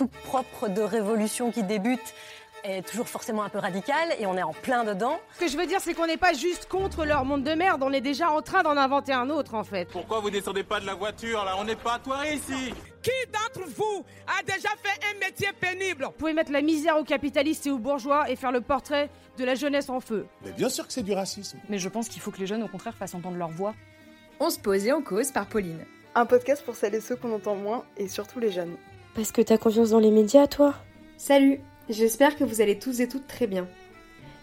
tout propre de révolution qui débute est toujours forcément un peu radical et on est en plein dedans. Ce que je veux dire, c'est qu'on n'est pas juste contre leur monde de merde, on est déjà en train d'en inventer un autre en fait. Pourquoi vous descendez pas de la voiture là? On n'est pas à ici Qui d'entre vous a déjà fait un métier pénible? Vous pouvez mettre la misère aux capitalistes et aux bourgeois et faire le portrait de la jeunesse en feu. Mais bien sûr que c'est du racisme. Mais je pense qu'il faut que les jeunes au contraire fassent entendre leur voix. On se pose et on cause par Pauline. Un podcast pour celles et ceux qu'on entend moins et surtout les jeunes. Parce que t'as confiance dans les médias, toi Salut J'espère que vous allez tous et toutes très bien.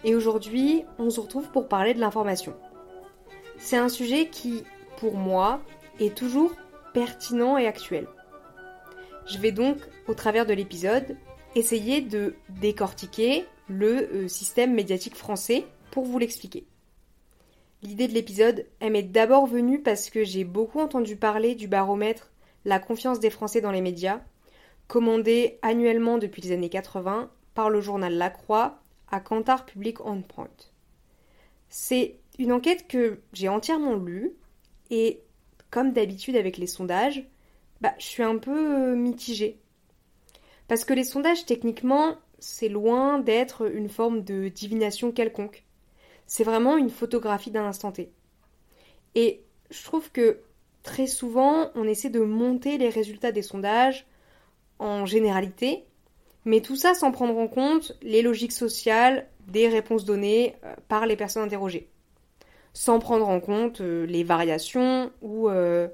Et aujourd'hui, on se retrouve pour parler de l'information. C'est un sujet qui, pour moi, est toujours pertinent et actuel. Je vais donc, au travers de l'épisode, essayer de décortiquer le euh, système médiatique français pour vous l'expliquer. L'idée de l'épisode, elle m'est d'abord venue parce que j'ai beaucoup entendu parler du baromètre La confiance des Français dans les médias, commandé annuellement depuis les années 80 par le journal La Croix à Cantar Public on. C'est une enquête que j'ai entièrement lue et, comme d'habitude avec les sondages, bah, je suis un peu euh, mitigée. Parce que les sondages, techniquement, c'est loin d'être une forme de divination quelconque. C'est vraiment une photographie d'un instant T. Et je trouve que très souvent, on essaie de monter les résultats des sondages en généralité mais tout ça sans prendre en compte les logiques sociales des réponses données euh, par les personnes interrogées, sans prendre en compte euh, les variations ou euh,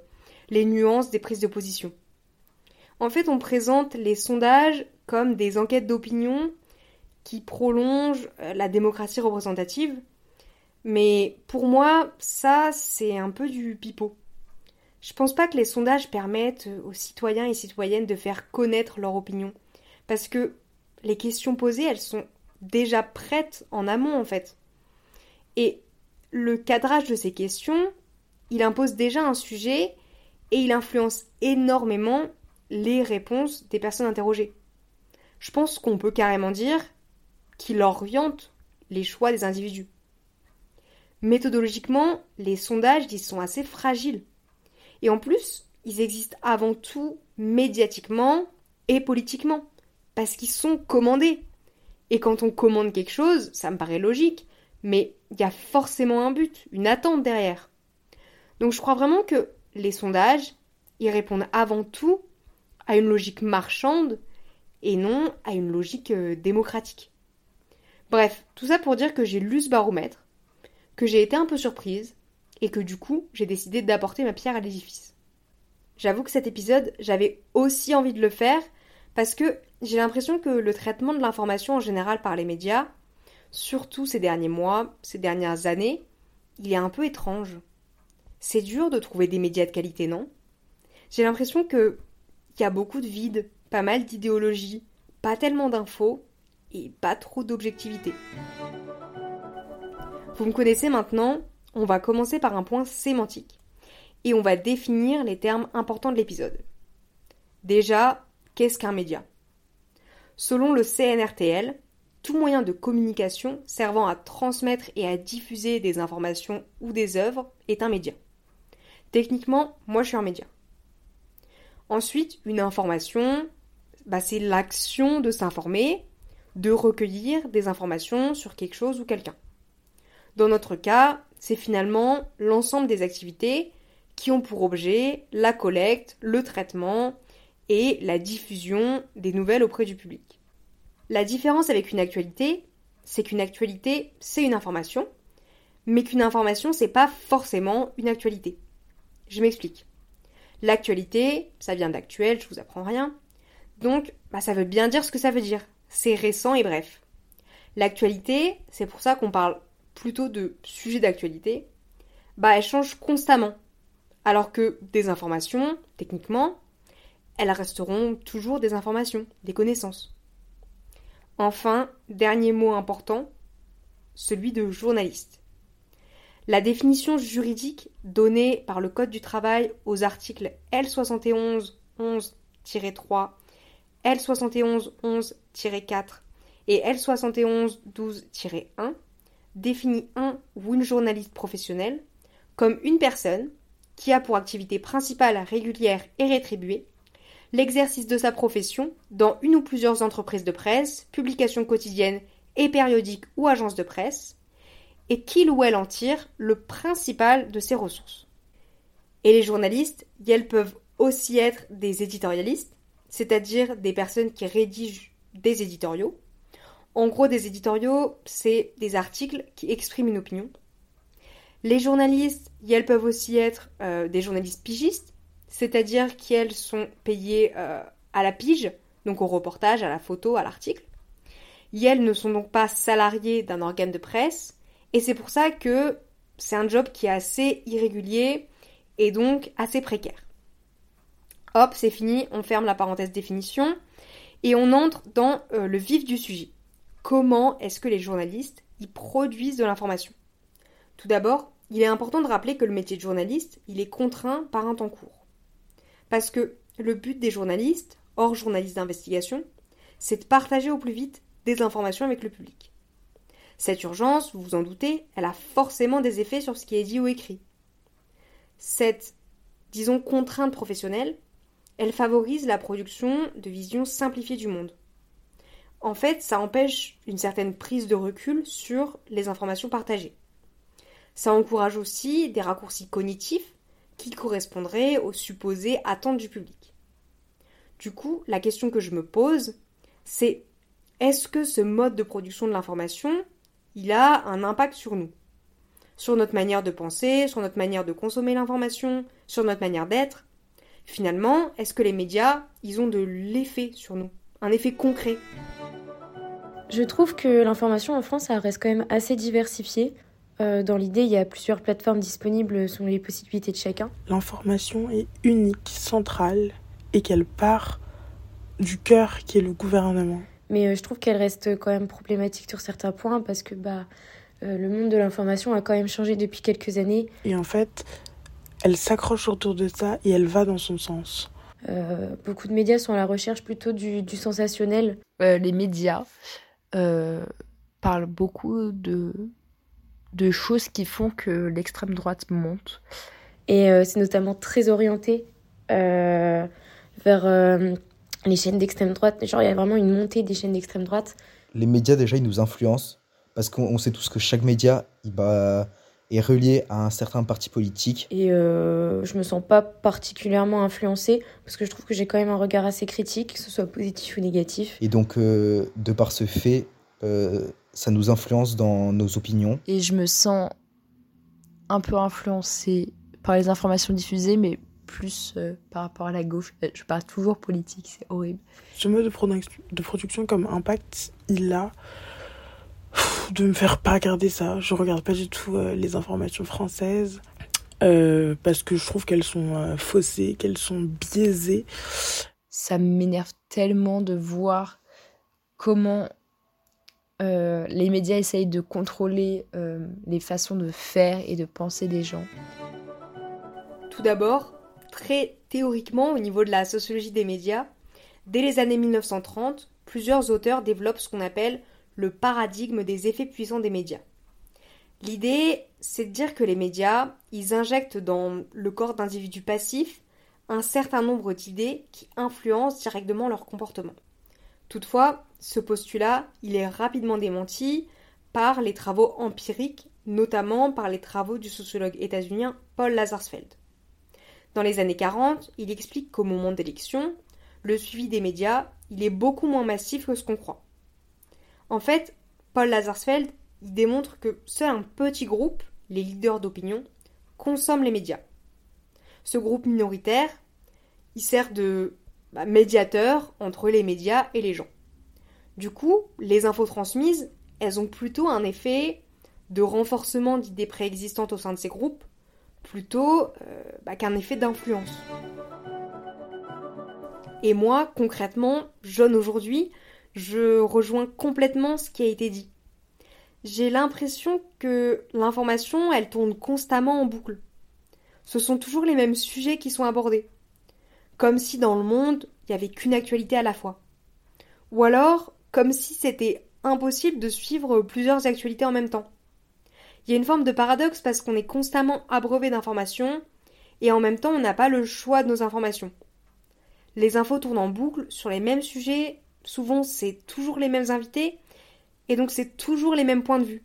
les nuances des prises de position. En fait, on présente les sondages comme des enquêtes d'opinion qui prolongent la démocratie représentative, mais pour moi, ça, c'est un peu du pipeau. Je pense pas que les sondages permettent aux citoyens et citoyennes de faire connaître leur opinion parce que les questions posées, elles sont déjà prêtes en amont en fait. Et le cadrage de ces questions, il impose déjà un sujet et il influence énormément les réponses des personnes interrogées. Je pense qu'on peut carrément dire qu'il oriente les choix des individus. Méthodologiquement, les sondages ils sont assez fragiles. Et en plus, ils existent avant tout médiatiquement et politiquement parce qu'ils sont commandés. Et quand on commande quelque chose, ça me paraît logique, mais il y a forcément un but, une attente derrière. Donc je crois vraiment que les sondages, ils répondent avant tout à une logique marchande et non à une logique euh, démocratique. Bref, tout ça pour dire que j'ai lu ce baromètre, que j'ai été un peu surprise, et que du coup j'ai décidé d'apporter ma pierre à l'édifice. J'avoue que cet épisode, j'avais aussi envie de le faire parce que j'ai l'impression que le traitement de l'information en général par les médias, surtout ces derniers mois, ces dernières années, il est un peu étrange. C'est dur de trouver des médias de qualité, non? J'ai l'impression que y a beaucoup de vide, pas mal d'idéologie, pas tellement d'infos et pas trop d'objectivité. Vous me connaissez maintenant, on va commencer par un point sémantique et on va définir les termes importants de l'épisode. Déjà, Qu'est-ce qu'un média? Selon le CNRTL, tout moyen de communication servant à transmettre et à diffuser des informations ou des œuvres est un média. Techniquement, moi je suis un média. Ensuite, une information, bah, c'est l'action de s'informer, de recueillir des informations sur quelque chose ou quelqu'un. Dans notre cas, c'est finalement l'ensemble des activités qui ont pour objet la collecte, le traitement, et la diffusion des nouvelles auprès du public. La différence avec une actualité, c'est qu'une actualité, c'est une information, mais qu'une information, c'est pas forcément une actualité. Je m'explique. L'actualité, ça vient d'actuel, je vous apprends rien. Donc, bah, ça veut bien dire ce que ça veut dire. C'est récent et bref. L'actualité, c'est pour ça qu'on parle plutôt de sujet d'actualité, bah elle change constamment. Alors que des informations, techniquement, elles resteront toujours des informations, des connaissances. Enfin, dernier mot important, celui de journaliste. La définition juridique donnée par le Code du travail aux articles L71 11-3, L71 11-4 et L71 12-1 définit un ou une journaliste professionnelle comme une personne qui a pour activité principale régulière et rétribuée l'exercice de sa profession dans une ou plusieurs entreprises de presse, publications quotidiennes et périodiques ou agences de presse, et qu'il ou elle en tire le principal de ses ressources. Et les journalistes, elles peuvent aussi être des éditorialistes, c'est-à-dire des personnes qui rédigent des éditoriaux. En gros, des éditoriaux, c'est des articles qui expriment une opinion. Les journalistes, elles peuvent aussi être euh, des journalistes pigistes, c'est-à-dire qu'elles sont payées euh, à la pige, donc au reportage, à la photo, à l'article. Elles ne sont donc pas salariées d'un organe de presse, et c'est pour ça que c'est un job qui est assez irrégulier et donc assez précaire. Hop, c'est fini, on ferme la parenthèse définition et on entre dans euh, le vif du sujet. Comment est-ce que les journalistes y produisent de l'information Tout d'abord, il est important de rappeler que le métier de journaliste, il est contraint par un temps court. Parce que le but des journalistes, hors journalistes d'investigation, c'est de partager au plus vite des informations avec le public. Cette urgence, vous vous en doutez, elle a forcément des effets sur ce qui est dit ou écrit. Cette, disons, contrainte professionnelle, elle favorise la production de visions simplifiées du monde. En fait, ça empêche une certaine prise de recul sur les informations partagées. Ça encourage aussi des raccourcis cognitifs qui correspondraient aux supposées attentes du public. Du coup, la question que je me pose, c'est est-ce que ce mode de production de l'information, il a un impact sur nous? Sur notre manière de penser, sur notre manière de consommer l'information, sur notre manière d'être? Finalement, est-ce que les médias, ils ont de l'effet sur nous? Un effet concret Je trouve que l'information en France, ça reste quand même assez diversifié. Euh, dans l'idée, il y a plusieurs plateformes disponibles selon les possibilités de chacun. L'information est unique, centrale, et qu'elle part du cœur qui est le gouvernement. Mais euh, je trouve qu'elle reste quand même problématique sur certains points parce que bah, euh, le monde de l'information a quand même changé depuis quelques années. Et en fait, elle s'accroche autour de ça et elle va dans son sens. Euh, beaucoup de médias sont à la recherche plutôt du, du sensationnel. Euh, les médias euh, parlent beaucoup de, de choses qui font que l'extrême droite monte. Et euh, c'est notamment très orienté euh, vers euh, les chaînes d'extrême droite. Genre, il y a vraiment une montée des chaînes d'extrême droite. Les médias, déjà, ils nous influencent parce qu'on sait tous que chaque média, il va est relié à un certain parti politique. Et euh, je me sens pas particulièrement influencée parce que je trouve que j'ai quand même un regard assez critique, que ce soit positif ou négatif. Et donc, euh, de par ce fait, euh, ça nous influence dans nos opinions. Et je me sens un peu influencée par les informations diffusées, mais plus euh, par rapport à la gauche. Je parle toujours politique, c'est horrible. Ce mode de, produc- de production comme impact, il a de me faire pas regarder ça. Je regarde pas du tout euh, les informations françaises euh, parce que je trouve qu'elles sont euh, faussées, qu'elles sont biaisées. Ça m'énerve tellement de voir comment euh, les médias essayent de contrôler euh, les façons de faire et de penser des gens. Tout d'abord, très théoriquement, au niveau de la sociologie des médias, dès les années 1930, plusieurs auteurs développent ce qu'on appelle le paradigme des effets puissants des médias. L'idée, c'est de dire que les médias, ils injectent dans le corps d'individus passifs un certain nombre d'idées qui influencent directement leur comportement. Toutefois, ce postulat, il est rapidement démenti par les travaux empiriques, notamment par les travaux du sociologue états-unien Paul Lazarsfeld. Dans les années 40, il explique qu'au moment d'élections, le suivi des médias, il est beaucoup moins massif que ce qu'on croit. En fait, Paul Lazarsfeld, démontre que seul un petit groupe, les leaders d'opinion, consomment les médias. Ce groupe minoritaire, il sert de bah, médiateur entre les médias et les gens. Du coup, les infos transmises, elles ont plutôt un effet de renforcement d'idées préexistantes au sein de ces groupes, plutôt euh, bah, qu'un effet d'influence. Et moi, concrètement, jeune aujourd'hui, je rejoins complètement ce qui a été dit. J'ai l'impression que l'information, elle tourne constamment en boucle. Ce sont toujours les mêmes sujets qui sont abordés. Comme si dans le monde, il n'y avait qu'une actualité à la fois. Ou alors, comme si c'était impossible de suivre plusieurs actualités en même temps. Il y a une forme de paradoxe parce qu'on est constamment abreuvé d'informations et en même temps on n'a pas le choix de nos informations. les infos tournent en boucle sur les mêmes sujets, souvent c'est toujours les mêmes invités, et donc c'est toujours les mêmes points de vue.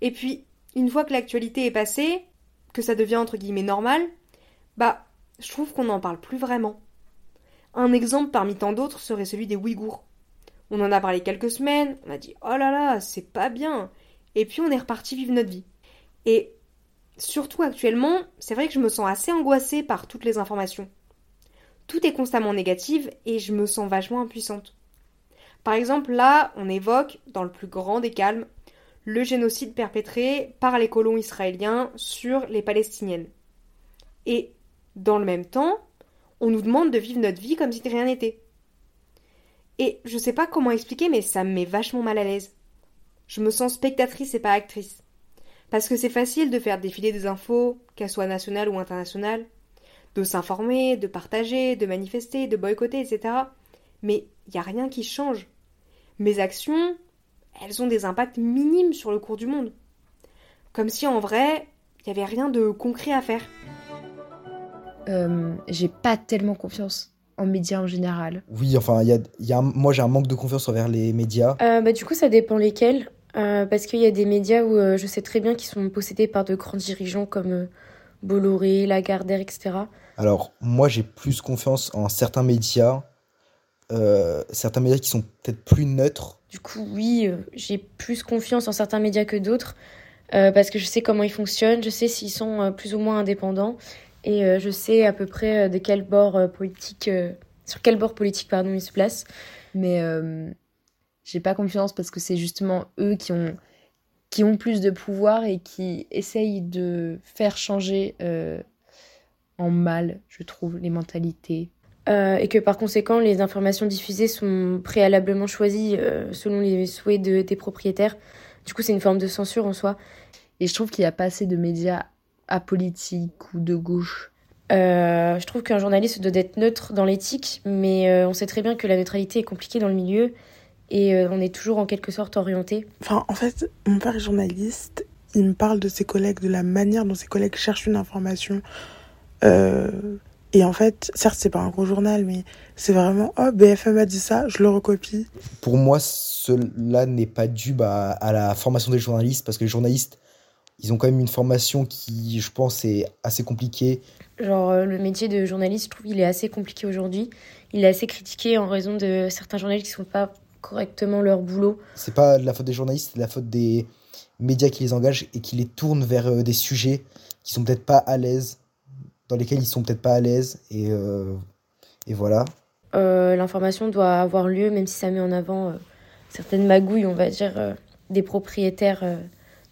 Et puis, une fois que l'actualité est passée, que ça devient entre guillemets normal, bah, je trouve qu'on n'en parle plus vraiment. Un exemple parmi tant d'autres serait celui des Ouïghours. On en a parlé quelques semaines, on a dit oh là là, c'est pas bien, et puis on est reparti vivre notre vie. Et surtout actuellement, c'est vrai que je me sens assez angoissée par toutes les informations. Tout est constamment négatif et je me sens vachement impuissante. Par exemple, là, on évoque, dans le plus grand des calmes, le génocide perpétré par les colons israéliens sur les Palestiniennes. Et, dans le même temps, on nous demande de vivre notre vie comme si rien n'était. Et je sais pas comment expliquer, mais ça me met vachement mal à l'aise. Je me sens spectatrice et pas actrice. Parce que c'est facile de faire défiler des infos, qu'elles soient nationales ou internationales, de s'informer, de partager, de manifester, de boycotter, etc. Mais il n'y a rien qui change. Mes actions, elles ont des impacts minimes sur le cours du monde. Comme si en vrai, il n'y avait rien de concret à faire. Euh, j'ai pas tellement confiance en médias en général. Oui, enfin, y a, y a moi j'ai un manque de confiance envers les médias. Euh, bah, du coup, ça dépend lesquels. Euh, parce qu'il y a des médias où je sais très bien qu'ils sont possédés par de grands dirigeants comme Bolloré, Lagardère, etc. Alors, moi j'ai plus confiance en certains médias, certains médias qui sont peut-être plus neutres. Du coup, oui, j'ai plus confiance en certains médias que d'autres. parce que je sais comment ils fonctionnent, je sais s'ils sont plus ou moins indépendants et euh, je sais à peu près euh, de quel bord euh, politique, sur quel bord politique pardon, ils se placent. Mais j'ai pas confiance parce que c'est justement eux qui ont, qui ont plus de pouvoir et qui essayent de faire changer en mal, je trouve, les mentalités. et que par conséquent, les informations diffusées sont préalablement choisies selon les souhaits de, des propriétaires. Du coup, c'est une forme de censure en soi. Et je trouve qu'il n'y a pas assez de médias apolitique ou de gauche euh, je trouve qu'un journaliste doit être neutre dans l'éthique, mais euh, on sait très bien que la neutralité est compliquée dans le milieu et euh, on est toujours en quelque sorte orienté. Enfin, en fait, mon père est journaliste, il me parle de ses collègues, de la manière dont ses collègues cherchent une information. Et en fait, certes, c'est pas un gros journal, mais c'est vraiment, oh, BFM a dit ça, je le recopie. Pour moi, cela n'est pas dû bah, à la formation des journalistes, parce que les journalistes ils ont quand même une formation qui, je pense, est assez compliquée. Genre, euh, le métier de journaliste, je trouve, il est assez compliqué aujourd'hui. Il est assez critiqué en raison de certains journalistes qui ne font pas correctement leur boulot. C'est pas la faute des journalistes, c'est la faute des médias qui les engagent et qui les tournent vers euh, des sujets qui sont peut-être pas à l'aise, dans lesquels ils sont peut-être pas à l'aise. Et, euh, et voilà. L'information doit avoir lieu, même si ça met en avant certaines magouilles, on va dire, des propriétaires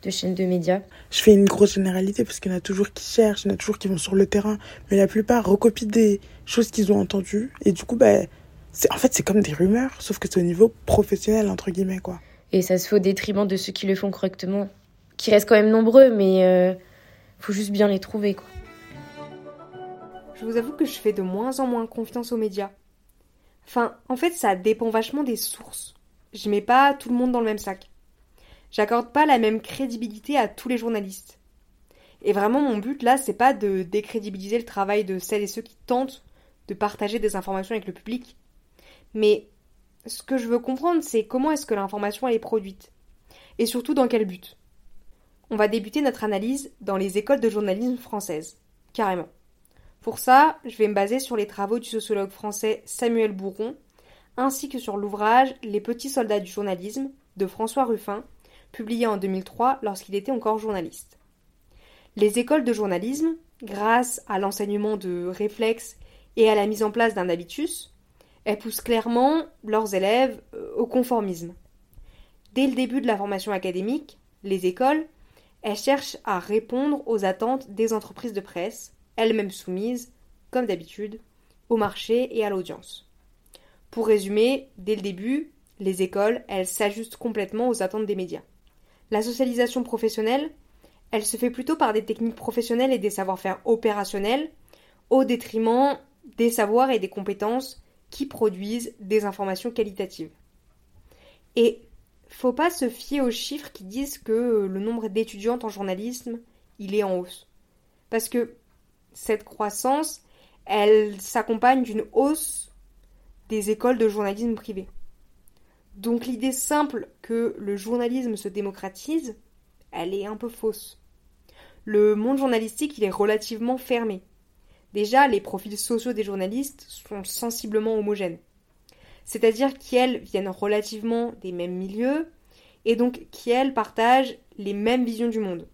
de chaînes de médias. Je fais une grosse généralité parce qu'il y en a toujours qui cherchent, il y en a toujours qui vont sur le terrain, mais la plupart recopient des choses qu'ils ont entendues et du coup, bah, en fait, c'est comme des rumeurs, sauf que c'est au niveau professionnel, entre guillemets, quoi. Et ça se fait au détriment de ceux qui le font correctement, qui restent quand même nombreux, mais il euh, faut juste bien les trouver, quoi. Je vous avoue que je fais de moins en moins confiance aux médias. Enfin, en fait, ça dépend vachement des sources. Je mets pas tout le monde dans le même sac. J'accorde pas la même crédibilité à tous les journalistes. Et vraiment, mon but là, c'est pas de décrédibiliser le travail de celles et ceux qui tentent de partager des informations avec le public. Mais ce que je veux comprendre, c'est comment est-ce que l'information est produite? Et surtout dans quel but? On va débuter notre analyse dans les écoles de journalisme françaises. Carrément. Pour ça, je vais me baser sur les travaux du sociologue français Samuel Bourron, ainsi que sur l'ouvrage Les petits soldats du journalisme de François Ruffin, publié en 2003 lorsqu'il était encore journaliste. Les écoles de journalisme, grâce à l'enseignement de réflexes et à la mise en place d'un habitus, elles poussent clairement leurs élèves euh, au conformisme. Dès le début de la formation académique, les écoles, elles cherchent à répondre aux attentes des entreprises de presse, elles-mêmes soumises, comme d'habitude, au marché et à l'audience. Pour résumer, dès le début, les écoles, elles s'ajustent complètement aux attentes des médias. La socialisation professionnelle, elle se fait plutôt par des techniques professionnelles et des savoir-faire opérationnels, au détriment des savoirs et des compétences qui produisent des informations qualitatives. Et faut pas se fier aux chiffres qui disent que le nombre d'étudiantes en journalisme, il est en hausse. Parce que cette croissance, elle s'accompagne d'une hausse des écoles de journalisme privé. Donc l'idée simple que le journalisme se démocratise, elle est un peu fausse. Le monde journalistique, il est relativement fermé. Déjà, les profils sociaux des journalistes sont sensiblement homogènes. C'est-à-dire qu'elles viennent relativement des mêmes milieux et donc qu'elles partagent les mêmes visions du monde.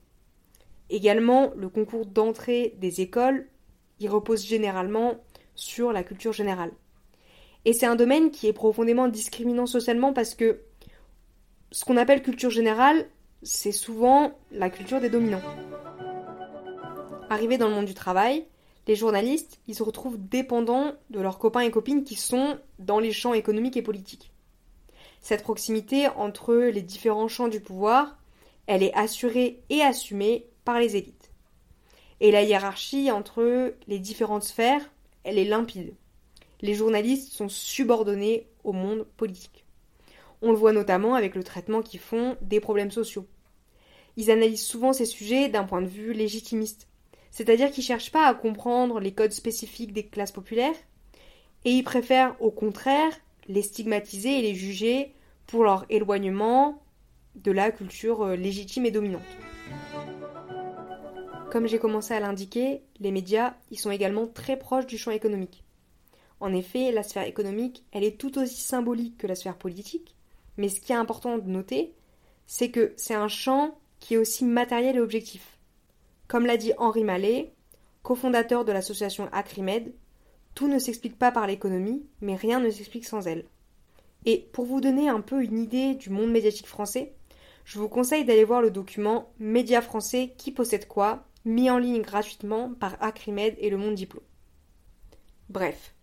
Également, le concours d'entrée des écoles, il repose généralement sur la culture générale. Et c'est un domaine qui est profondément discriminant socialement parce que ce qu'on appelle culture générale, c'est souvent la culture des dominants. Arrivés dans le monde du travail, les journalistes, ils se retrouvent dépendants de leurs copains et copines qui sont dans les champs économiques et politiques. Cette proximité entre les différents champs du pouvoir, elle est assurée et assumée les élites. Et la hiérarchie entre les différentes sphères, elle est limpide. Les journalistes sont subordonnés au monde politique. On le voit notamment avec le traitement qu'ils font des problèmes sociaux. Ils analysent souvent ces sujets d'un point de vue légitimiste, c'est-à-dire qu'ils ne cherchent pas à comprendre les codes spécifiques des classes populaires, et ils préfèrent au contraire les stigmatiser et les juger pour leur éloignement de la culture euh, légitime et dominante. Comme j'ai commencé à l'indiquer, les médias ils sont également très proches du champ économique. En effet, la sphère économique, elle est tout aussi symbolique que la sphère politique, mais ce qui est important de noter, c'est que c'est un champ qui est aussi matériel et objectif. Comme l'a dit Henri Mallet, cofondateur de l'association Acrimed, tout ne s'explique pas par l'économie, mais rien ne s'explique sans elle. Et pour vous donner un peu une idée du monde médiatique français, je vous conseille d'aller voir le document Médias français qui possède quoi, mis en ligne gratuitement par Acrimed et Le Monde Diplôme. Bref,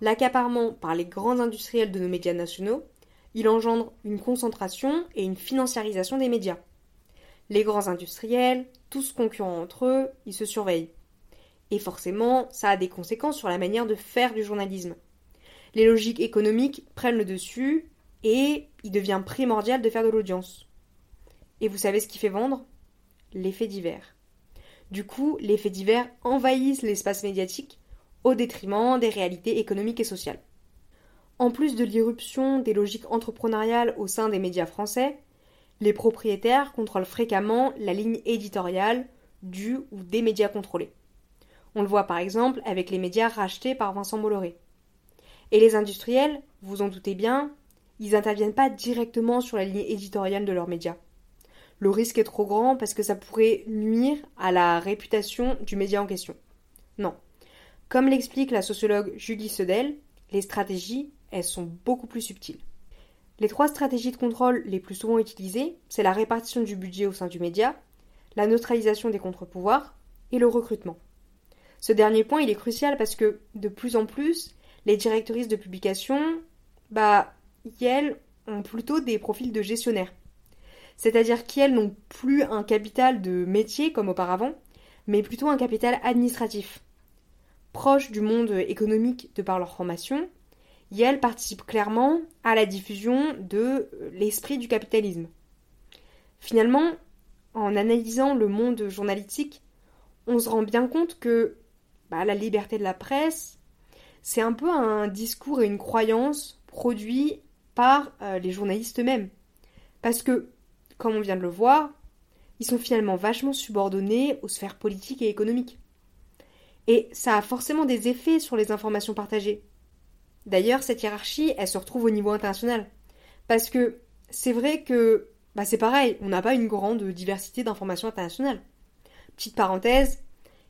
l'accaparement par les grands industriels de nos médias nationaux, il engendre une concentration et une financiarisation des médias. Les grands industriels, tous concurrents entre eux, ils se surveillent. Et forcément, ça a des conséquences sur la manière de faire du journalisme. Les logiques économiques prennent le dessus et il devient primordial de faire de l'audience. Et vous savez ce qui fait vendre? L'effet divers. Du coup, les faits divers envahissent l'espace médiatique au détriment des réalités économiques et sociales. En plus de l'irruption des logiques entrepreneuriales au sein des médias français, les propriétaires contrôlent fréquemment la ligne éditoriale du ou des médias contrôlés. On le voit par exemple avec les médias rachetés par Vincent Bolloré. Et les industriels, vous en doutez bien, ils n'interviennent pas directement sur la ligne éditoriale de leurs médias. Le risque est trop grand parce que ça pourrait nuire à la réputation du média en question. Non, comme l'explique la sociologue Julie Sedel, les stratégies, elles sont beaucoup plus subtiles. Les trois stratégies de contrôle les plus souvent utilisées, c'est la répartition du budget au sein du média, la neutralisation des contre-pouvoirs et le recrutement. Ce dernier point, il est crucial parce que de plus en plus, les directrices de publication, bah, elles ont plutôt des profils de gestionnaires. C'est-à-dire qu'elles n'ont plus un capital de métier comme auparavant, mais plutôt un capital administratif proches du monde économique de par leur formation, Yale participe clairement à la diffusion de l'esprit du capitalisme. Finalement, en analysant le monde journalistique, on se rend bien compte que bah, la liberté de la presse, c'est un peu un discours et une croyance produits par euh, les journalistes eux-mêmes. Parce que, comme on vient de le voir, ils sont finalement vachement subordonnés aux sphères politiques et économiques. Et ça a forcément des effets sur les informations partagées. D'ailleurs, cette hiérarchie, elle se retrouve au niveau international. Parce que c'est vrai que bah c'est pareil, on n'a pas une grande diversité d'informations internationales. Petite parenthèse,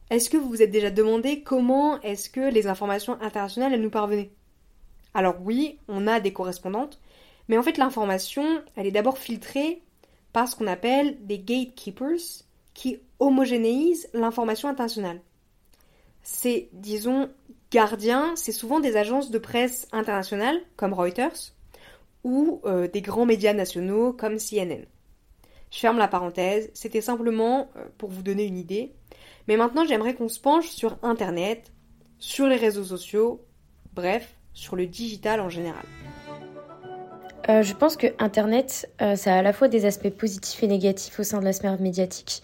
est-ce que vous vous êtes déjà demandé comment est-ce que les informations internationales nous parvenaient? Alors oui, on a des correspondantes, mais en fait l'information, elle est d'abord filtrée par ce qu'on appelle des gatekeepers qui homogénéisent l'information internationale c'est, disons, gardiens, c'est souvent des agences de presse internationales, comme Reuters, ou euh, des grands médias nationaux, comme CNN. Je ferme la parenthèse, c'était simplement euh, pour vous donner une idée. Mais maintenant, j'aimerais qu'on se penche sur Internet, sur les réseaux sociaux, bref, sur le digital en général. Euh, je pense que Internet, ça a à la fois des aspects positifs et négatifs au sein de la sphère médiatique.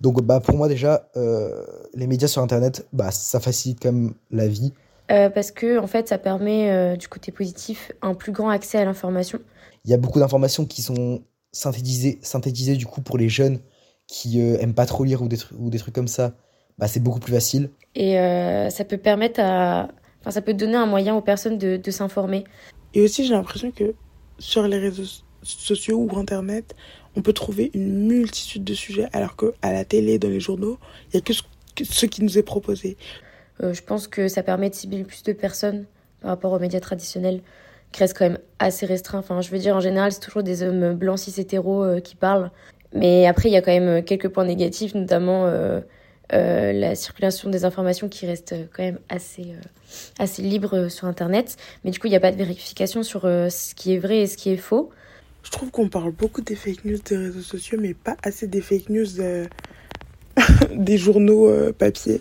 Donc bah, pour moi déjà, euh, les médias sur Internet, bah, ça facilite quand même la vie. Euh, parce que en fait, ça permet euh, du côté positif un plus grand accès à l'information. Il y a beaucoup d'informations qui sont synthétisées, synthétisées du coup pour les jeunes qui euh, aiment pas trop lire ou des, tru- ou des trucs comme ça. Bah, c'est beaucoup plus facile. Et euh, ça peut permettre à... Enfin, ça peut donner un moyen aux personnes de, de s'informer. Et aussi, j'ai l'impression que sur les réseaux sociaux ou Internet, on peut trouver une multitude de sujets, alors qu'à la télé, dans les journaux, il n'y a que ce, qui nous est proposé. Euh, je pense que ça permet de cibler plus de personnes par rapport aux médias traditionnels, qui restent quand même assez restreints. Enfin, je veux dire, en général, c'est toujours des hommes blancs cis hétéros euh, qui parlent. Mais après, il y a quand même quelques points négatifs, notamment euh, euh, la circulation des informations qui reste quand même assez, euh, assez libre euh, sur Internet. Mais du coup, il n'y a pas de vérification sur euh, ce qui est vrai et ce qui est faux. Je trouve qu'on parle beaucoup des fake news des réseaux sociaux, mais pas assez des fake news euh, des journaux euh, papier,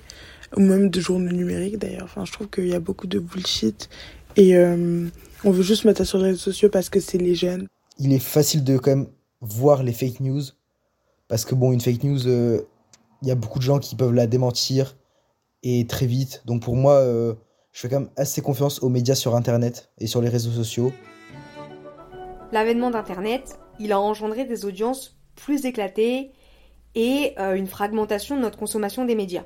ou même de journaux numériques d'ailleurs. Enfin, je trouve qu'il y a beaucoup de bullshit et euh, on veut juste mettre ça sur les réseaux sociaux parce que c'est les jeunes. Il est facile de quand même voir les fake news. Parce que bon, une fake news, euh, il y a beaucoup de gens qui peuvent la démentir et très vite. Donc pour moi, euh, je fais quand même assez confiance aux médias sur Internet et sur les réseaux sociaux. L'avènement d'Internet, il a engendré des audiences plus éclatées et euh, une fragmentation de notre consommation des médias.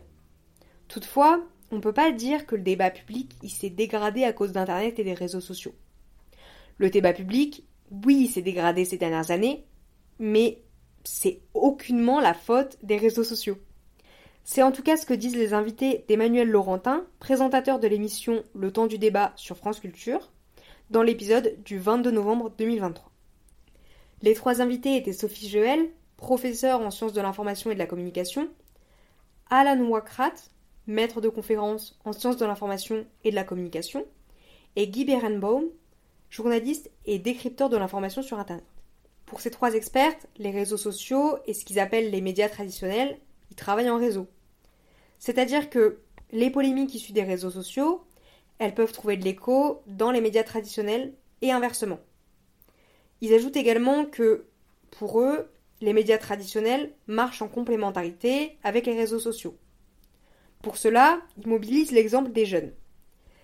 Toutefois, on ne peut pas dire que le débat public il s'est dégradé à cause d'Internet et des réseaux sociaux. Le débat public, oui, il s'est dégradé ces dernières années, mais c'est aucunement la faute des réseaux sociaux. C'est en tout cas ce que disent les invités d'Emmanuel Laurentin, présentateur de l'émission Le temps du débat sur France Culture, dans l'épisode du 22 novembre 2023. Les trois invités étaient Sophie Joël, professeure en sciences de l'information et de la communication, Alan Wakrat, maître de conférence en sciences de l'information et de la communication, et Guy Berenbaum, journaliste et décrypteur de l'information sur Internet. Pour ces trois expertes, les réseaux sociaux et ce qu'ils appellent les médias traditionnels, ils travaillent en réseau. C'est-à-dire que les polémiques issues des réseaux sociaux, elles peuvent trouver de l'écho dans les médias traditionnels et inversement. Ils ajoutent également que, pour eux, les médias traditionnels marchent en complémentarité avec les réseaux sociaux. Pour cela, ils mobilisent l'exemple des jeunes.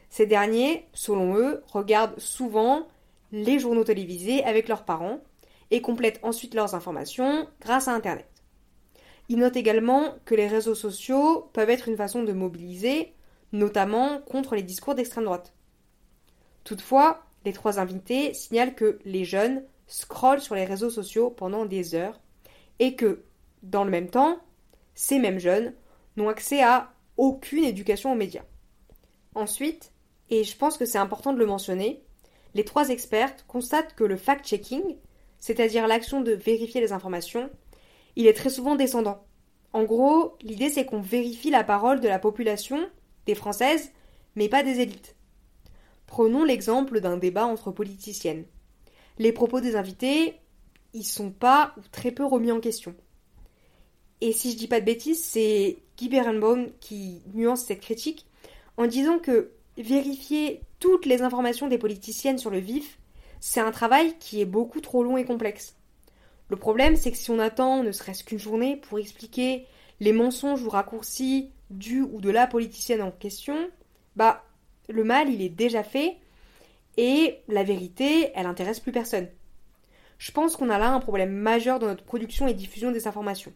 Ces derniers, selon eux, regardent souvent les journaux télévisés avec leurs parents et complètent ensuite leurs informations grâce à Internet. Ils notent également que les réseaux sociaux peuvent être une façon de mobiliser, notamment contre les discours d'extrême droite. Toutefois, les trois invités signalent que les jeunes scrollent sur les réseaux sociaux pendant des heures et que, dans le même temps, ces mêmes jeunes n'ont accès à aucune éducation aux médias. Ensuite, et je pense que c'est important de le mentionner, les trois expertes constatent que le fact-checking, c'est-à-dire l'action de vérifier les informations, il est très souvent descendant. En gros, l'idée c'est qu'on vérifie la parole de la population, des Françaises, mais pas des élites. Prenons l'exemple d'un débat entre politiciennes. Les propos des invités, ils sont pas ou très peu remis en question. Et si je dis pas de bêtises, c'est Guy Berenbaum qui nuance cette critique en disant que vérifier toutes les informations des politiciennes sur le vif, c'est un travail qui est beaucoup trop long et complexe. Le problème, c'est que si on attend ne serait-ce qu'une journée pour expliquer les mensonges ou raccourcis du ou de la politicienne en question, bah, le mal, il est déjà fait et la vérité, elle intéresse plus personne. Je pense qu'on a là un problème majeur dans notre production et diffusion des informations.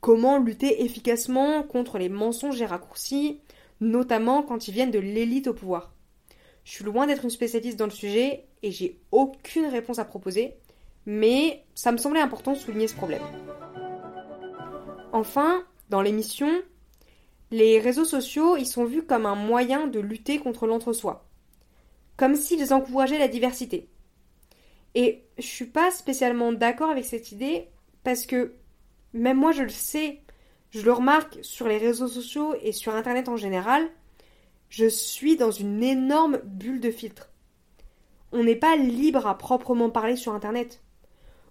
Comment lutter efficacement contre les mensonges et raccourcis, notamment quand ils viennent de l'élite au pouvoir? Je suis loin d'être une spécialiste dans le sujet et j'ai aucune réponse à proposer, mais ça me semblait important de souligner ce problème. Enfin, dans l'émission, les réseaux sociaux ils sont vus comme un moyen de lutter contre l'entre-soi, comme s'ils encourageaient la diversité. Et je suis pas spécialement d'accord avec cette idée parce que même moi je le sais, je le remarque sur les réseaux sociaux et sur internet en général, je suis dans une énorme bulle de filtre. On n'est pas libre à proprement parler sur internet.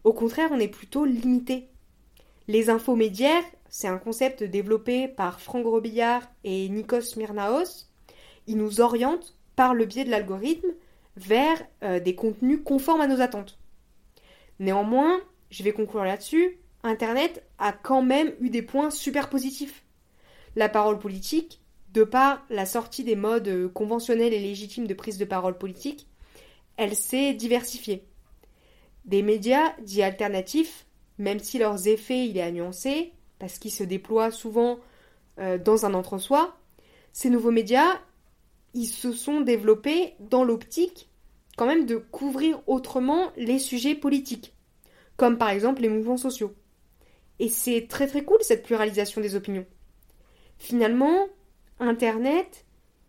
Au contraire, on est plutôt limité. Les infos médiaires, c'est un concept développé par Franck Robillard et Nikos Myrnaos. Ils nous orientent par le biais de l'algorithme vers euh, des contenus conformes à nos attentes. Néanmoins, je vais conclure là-dessus, Internet a quand même eu des points super positifs. La parole politique, de par la sortie des modes conventionnels et légitimes de prise de parole politique, elle s'est diversifiée. Des médias dits alternatifs, même si leurs effets il est à nuancer, parce qu'ils se déploient souvent euh, dans un entre-soi, ces nouveaux médias, ils se sont développés dans l'optique quand même de couvrir autrement les sujets politiques, comme par exemple les mouvements sociaux. Et c'est très très cool cette pluralisation des opinions. Finalement, Internet,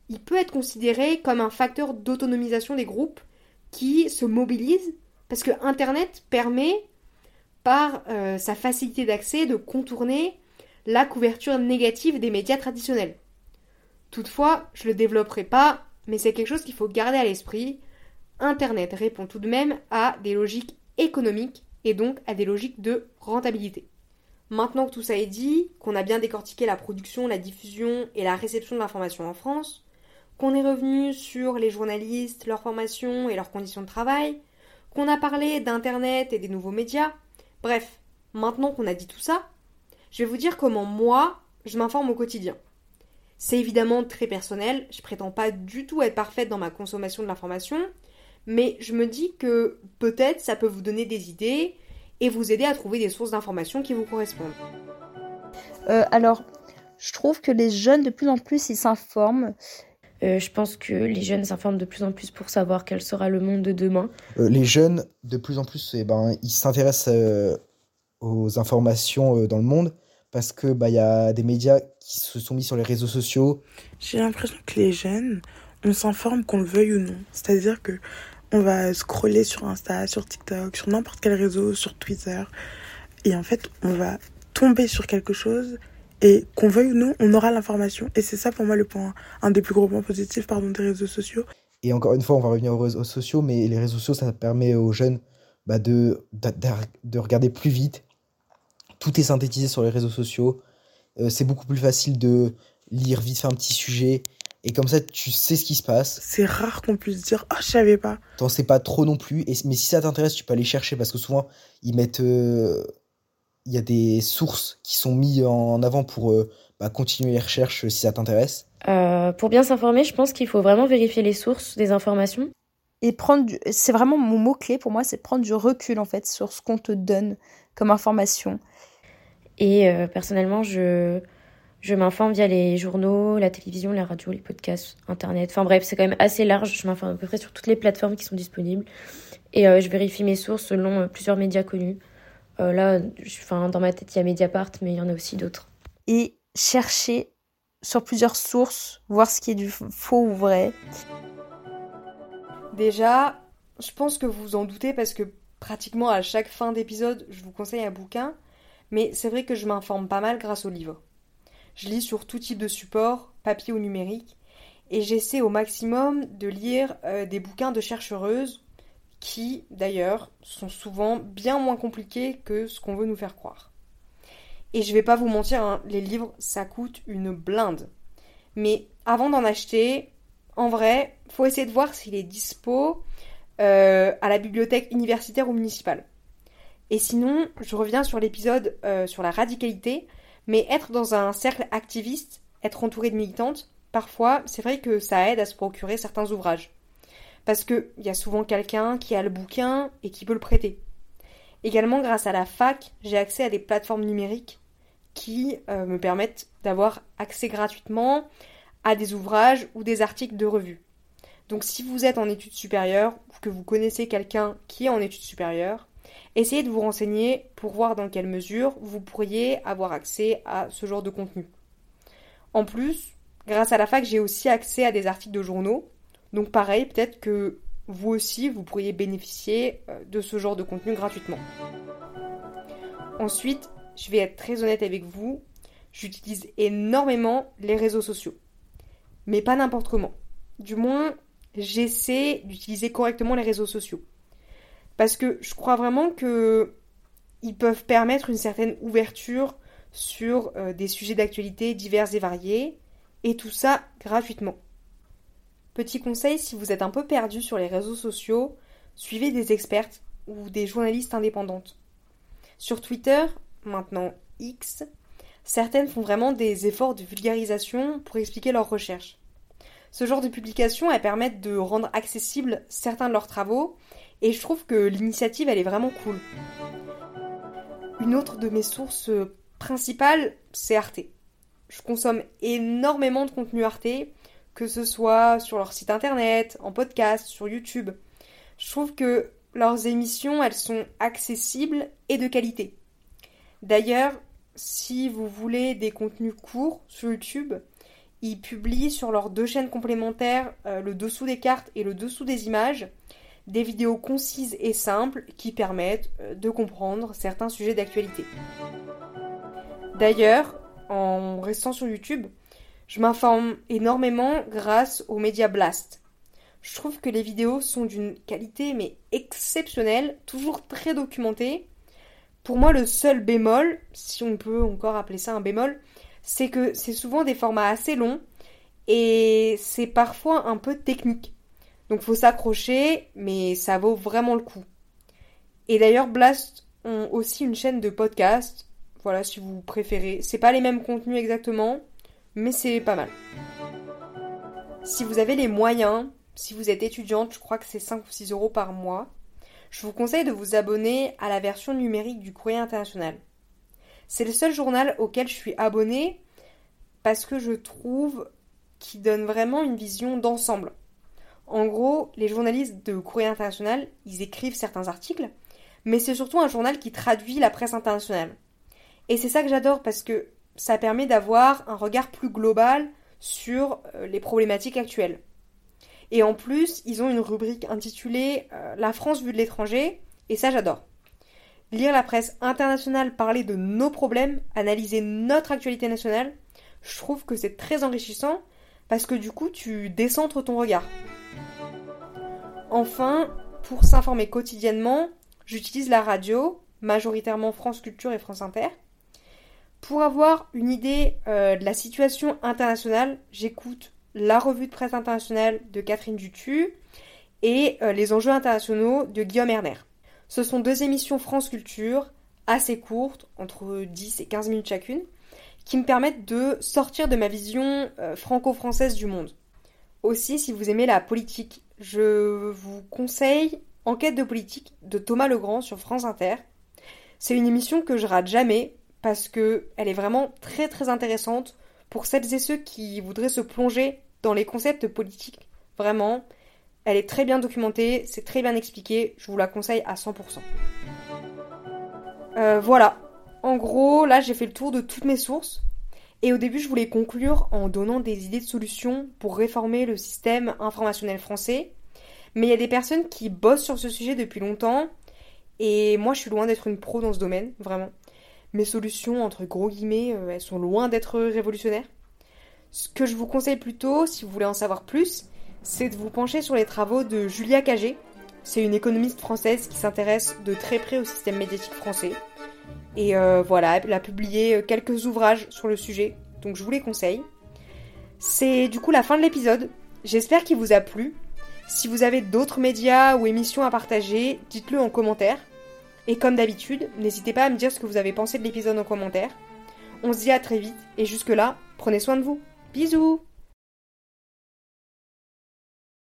il peut être considéré comme un facteur d'autonomisation des groupes qui se mobilisent parce que Internet permet, par euh, sa facilité d'accès, de contourner la couverture négative des médias traditionnels. Toutefois, je ne le développerai pas, mais c'est quelque chose qu'il faut garder à l'esprit. Internet répond tout de même à des logiques économiques et donc à des logiques de rentabilité. Maintenant que tout ça est dit, qu'on a bien décortiqué la production, la diffusion et la réception de l'information en France, qu'on est revenu sur les journalistes, leur formation et leurs conditions de travail, qu'on a parlé d'Internet et des nouveaux médias, bref, maintenant qu'on a dit tout ça, je vais vous dire comment moi, je m'informe au quotidien. C'est évidemment très personnel, je prétends pas du tout être parfaite dans ma consommation de l'information, mais je me dis que peut-être ça peut vous donner des idées et vous aider à trouver des sources d'informations qui vous correspondent. Euh, alors, je trouve que les jeunes, de plus en plus, ils s'informent. Euh, je pense que les jeunes s'informent de plus en plus pour savoir quel sera le monde de demain. Euh, les jeunes, de plus en plus, eh ben, ils s'intéressent aux informations dans le monde parce que bah il y a des médias qui se sont mis sur les réseaux sociaux. J'ai l'impression que les jeunes, on s'informe qu'on le veuille ou non. C'est-à-dire que on va scroller sur Insta, sur TikTok, sur n'importe quel réseau, sur Twitter. Et en fait, on va tomber sur quelque chose et qu'on veuille ou non, on aura l'information. Et c'est ça pour moi le point, un des plus gros points positifs pardon, des réseaux sociaux. Et encore une fois, on va revenir aux réseaux sociaux, mais les réseaux sociaux, ça permet aux jeunes bah, de, de, regarder plus vite. Tout est synthétisé sur les réseaux sociaux. Euh, c'est beaucoup plus facile de lire vite fait un petit sujet et comme ça, tu sais ce qui se passe. C'est rare qu'on puisse dire Ah, oh, je savais pas. T'en sais pas trop non plus. Et, mais si ça t'intéresse, tu peux aller chercher parce que souvent, ils mettent. Euh, il y a des sources qui sont mises en avant pour euh, bah, continuer les recherches si ça t'intéresse. Euh, pour bien s'informer, je pense qu'il faut vraiment vérifier les sources des informations. Et prendre du... C'est vraiment mon mot-clé pour moi, c'est prendre du recul en fait sur ce qu'on te donne comme information. Et personnellement, je je m'informe via les journaux, la télévision, la radio, les podcasts, Internet. Enfin bref, c'est quand même assez large. Je m'informe à peu près sur toutes les plateformes qui sont disponibles. Et euh, je vérifie mes sources selon euh, plusieurs médias connus. Euh, là, enfin, dans ma tête, il y a Mediapart, mais il y en a aussi d'autres. Et chercher sur plusieurs sources, voir ce qui est du faux ou vrai. Déjà, je pense que vous vous en doutez parce que pratiquement à chaque fin d'épisode, je vous conseille un bouquin. Mais c'est vrai que je m'informe pas mal grâce aux livres. Je lis sur tout type de support, papier ou numérique, et j'essaie au maximum de lire euh, des bouquins de chercheuses qui, d'ailleurs, sont souvent bien moins compliqués que ce qu'on veut nous faire croire. Et je vais pas vous mentir, hein, les livres, ça coûte une blinde. Mais avant d'en acheter, en vrai, faut essayer de voir s'il est dispo euh, à la bibliothèque universitaire ou municipale. Et sinon, je reviens sur l'épisode euh, sur la radicalité. Mais être dans un cercle activiste, être entouré de militantes, parfois, c'est vrai que ça aide à se procurer certains ouvrages. Parce qu'il y a souvent quelqu'un qui a le bouquin et qui peut le prêter. Également, grâce à la fac, j'ai accès à des plateformes numériques qui euh, me permettent d'avoir accès gratuitement à des ouvrages ou des articles de revue. Donc si vous êtes en études supérieures ou que vous connaissez quelqu'un qui est en études supérieures, essayez de vous renseigner pour voir dans quelle mesure vous pourriez avoir accès à ce genre de contenu. En plus, grâce à la fac, j'ai aussi accès à des articles de journaux. Donc pareil, peut-être que vous aussi, vous pourriez bénéficier euh, de ce genre de contenu gratuitement. Ensuite, je vais être très honnête avec vous, j'utilise énormément les réseaux sociaux. Mais pas n'importe comment. Du moins, j'essaie d'utiliser correctement les réseaux sociaux. Parce que je crois vraiment que ils peuvent permettre une certaine ouverture sur euh, des sujets d'actualité divers et variés, et tout ça gratuitement. Petit conseil, si vous êtes un peu perdu sur les réseaux sociaux, suivez des expertes ou des journalistes indépendantes. Sur Twitter, maintenant X, certaines font vraiment des efforts de vulgarisation pour expliquer leurs recherches. Ce genre de publications, elles permettent de rendre accessibles certains de leurs travaux, et je trouve que l'initiative, elle est vraiment cool. Une autre de mes sources principales, c'est Arte. Je consomme énormément de contenu Arte, que ce soit sur leur site internet, en podcast, sur YouTube. Je trouve que leurs émissions, elles sont accessibles et de qualité. D'ailleurs, si vous voulez des contenus courts sur YouTube, ils publient sur leurs deux chaînes complémentaires, euh, le dessous des cartes et le dessous des images, des vidéos concises et simples qui permettent euh, de comprendre certains sujets d'actualité. D'ailleurs, en restant sur YouTube, je m'informe énormément grâce aux médias Blast. Je trouve que les vidéos sont d'une qualité mais exceptionnelle, toujours très documentées. Pour moi, le seul bémol, si on peut encore appeler ça un bémol, c'est que c'est souvent des formats assez longs et c'est parfois un peu technique. Donc faut s'accrocher, mais ça vaut vraiment le coup. Et d'ailleurs, Blast ont aussi une chaîne de podcast. Voilà, si vous préférez. C'est pas les mêmes contenus exactement, mais c'est pas mal. Si vous avez les moyens, si vous êtes étudiante, je crois que c'est 5 ou 6 euros par mois, je vous conseille de vous abonner à la version numérique du Courrier International. C'est le seul journal auquel je suis abonnée parce que je trouve qu'il donne vraiment une vision d'ensemble. En gros, les journalistes de Courrier International, ils écrivent certains articles, mais c'est surtout un journal qui traduit la presse internationale. Et c'est ça que j'adore parce que ça permet d'avoir un regard plus global sur euh, les problématiques actuelles. Et en plus, ils ont une rubrique intitulée euh, La France vue de l'étranger, et ça j'adore. Lire la presse internationale parler de nos problèmes, analyser notre actualité nationale, je trouve que c'est très enrichissant parce que du coup tu décentres ton regard. Enfin, pour s'informer quotidiennement, j'utilise la radio, majoritairement France Culture et France Inter. Pour avoir une idée euh, de la situation internationale, j'écoute la revue de presse internationale de Catherine Dutu et euh, les enjeux internationaux de Guillaume Erner. Ce sont deux émissions France Culture assez courtes, entre 10 et 15 minutes chacune, qui me permettent de sortir de ma vision euh, franco-française du monde. Aussi, si vous aimez la politique, je vous conseille Enquête de politique de Thomas Legrand sur France Inter. C'est une émission que je rate jamais parce que elle est vraiment très très intéressante pour celles et ceux qui voudraient se plonger dans les concepts politiques. Vraiment, elle est très bien documentée, c'est très bien expliqué, je vous la conseille à 100%. Euh, voilà, en gros, là j'ai fait le tour de toutes mes sources. Et au début, je voulais conclure en donnant des idées de solutions pour réformer le système informationnel français. Mais il y a des personnes qui bossent sur ce sujet depuis longtemps. Et moi, je suis loin d'être une pro dans ce domaine, vraiment. Mes solutions, entre gros guillemets, euh, elles sont loin d'être révolutionnaires. Ce que je vous conseille plutôt, si vous voulez en savoir plus, c'est de vous pencher sur les travaux de Julia Cagé. C'est une économiste française qui s'intéresse de très près au système médiatique français. Et euh, voilà, elle a publié euh, quelques ouvrages sur le sujet, donc je vous les conseille. C'est du coup la fin de l'épisode. J'espère qu'il vous a plu. Si vous avez d'autres médias ou émissions à partager, dites-le en commentaire. Et comme d'habitude, n'hésitez pas à me dire ce que vous avez pensé de l'épisode en commentaire. On se dit à très vite, et jusque-là, prenez soin de vous. Bisous